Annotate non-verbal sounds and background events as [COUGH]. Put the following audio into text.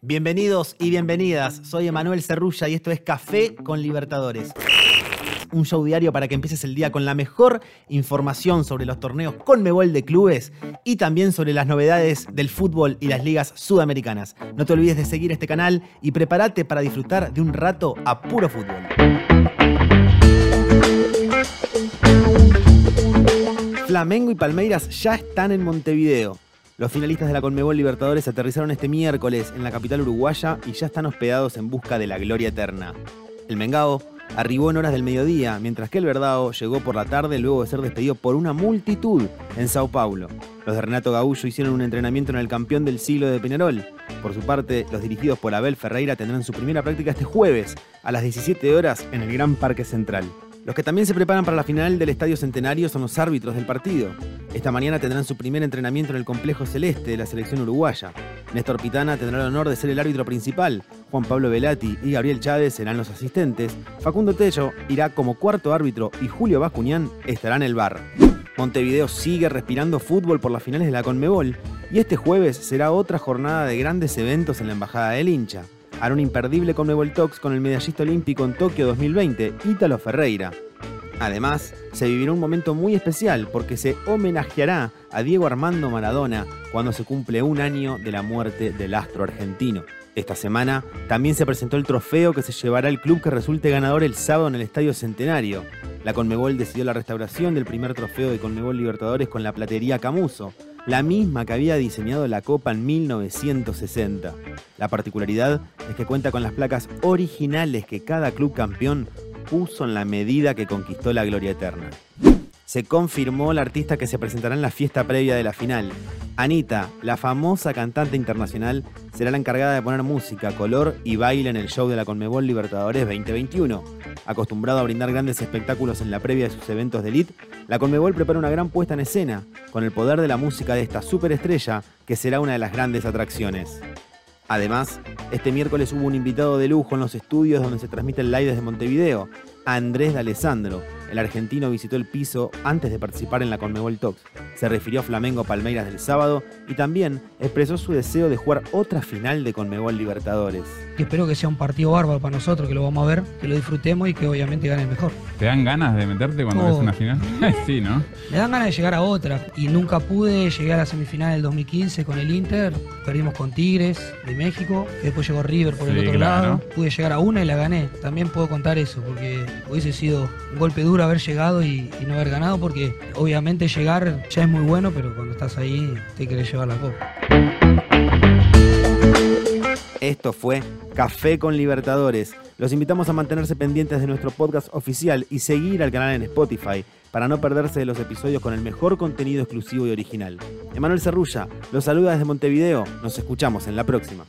Bienvenidos y bienvenidas, soy Emanuel Cerrulla y esto es Café con Libertadores. Un show diario para que empieces el día con la mejor información sobre los torneos con Mebol de clubes y también sobre las novedades del fútbol y las ligas sudamericanas. No te olvides de seguir este canal y prepárate para disfrutar de un rato a puro fútbol. Flamengo y Palmeiras ya están en Montevideo. Los finalistas de la Conmebol Libertadores aterrizaron este miércoles en la capital uruguaya y ya están hospedados en busca de la gloria eterna. El Mengao arribó en horas del mediodía, mientras que el Verdao llegó por la tarde luego de ser despedido por una multitud en Sao Paulo. Los de Renato Gaullo hicieron un entrenamiento en el campeón del siglo de Peñarol. Por su parte, los dirigidos por Abel Ferreira tendrán su primera práctica este jueves a las 17 horas en el Gran Parque Central. Los que también se preparan para la final del Estadio Centenario son los árbitros del partido. Esta mañana tendrán su primer entrenamiento en el complejo celeste de la selección uruguaya. Néstor Pitana tendrá el honor de ser el árbitro principal. Juan Pablo Velati y Gabriel Chávez serán los asistentes. Facundo Tello irá como cuarto árbitro y Julio Bascuñán estará en el bar. Montevideo sigue respirando fútbol por las finales de la Conmebol y este jueves será otra jornada de grandes eventos en la Embajada del Hincha hará un imperdible Conmebol Talks con el medallista olímpico en Tokio 2020, Ítalo Ferreira. Además, se vivirá un momento muy especial porque se homenajeará a Diego Armando Maradona cuando se cumple un año de la muerte del astro argentino. Esta semana también se presentó el trofeo que se llevará el club que resulte ganador el sábado en el Estadio Centenario. La Conmebol decidió la restauración del primer trofeo de Conmebol Libertadores con la platería Camuso, la misma que había diseñado la Copa en 1960. La particularidad es que cuenta con las placas originales que cada club campeón puso en la medida que conquistó la gloria eterna. Se confirmó la artista que se presentará en la fiesta previa de la final. Anita, la famosa cantante internacional, será la encargada de poner música, color y baile en el show de la Conmebol Libertadores 2021. Acostumbrado a brindar grandes espectáculos en la previa de sus eventos de elite, la Conmebol prepara una gran puesta en escena, con el poder de la música de esta superestrella, que será una de las grandes atracciones. Además, este miércoles hubo un invitado de lujo en los estudios donde se transmite el live desde Montevideo, Andrés D'Alessandro. El argentino visitó el piso antes de participar en la Conmebol Talks. Se refirió a Flamengo Palmeiras del sábado y también expresó su deseo de jugar otra final de Conmebol Libertadores. espero que sea un partido bárbaro para nosotros, que lo vamos a ver, que lo disfrutemos y que obviamente gane el mejor. ¿Te dan ganas de meterte cuando ves una final? [LAUGHS] sí, ¿no? Me dan ganas de llegar a otra y nunca pude, llegué a la semifinal del 2015 con el Inter, perdimos con Tigres de México, después llegó River por el otro lado, pude llegar a una y la gané. También puedo contar eso porque hubiese sido un golpe duro haber llegado y, no haber ganado, porque obviamente llegar ya es muy bueno, pero cuando estás ahí te querés llevar la copa. Esto fue Café con Libertadores. Los invitamos a mantenerse pendientes de nuestro podcast oficial y seguir al canal en Spotify para no perderse de los episodios con el mejor contenido exclusivo y original. Emanuel Cerrulla los saluda desde Montevideo. Nos escuchamos en la próxima.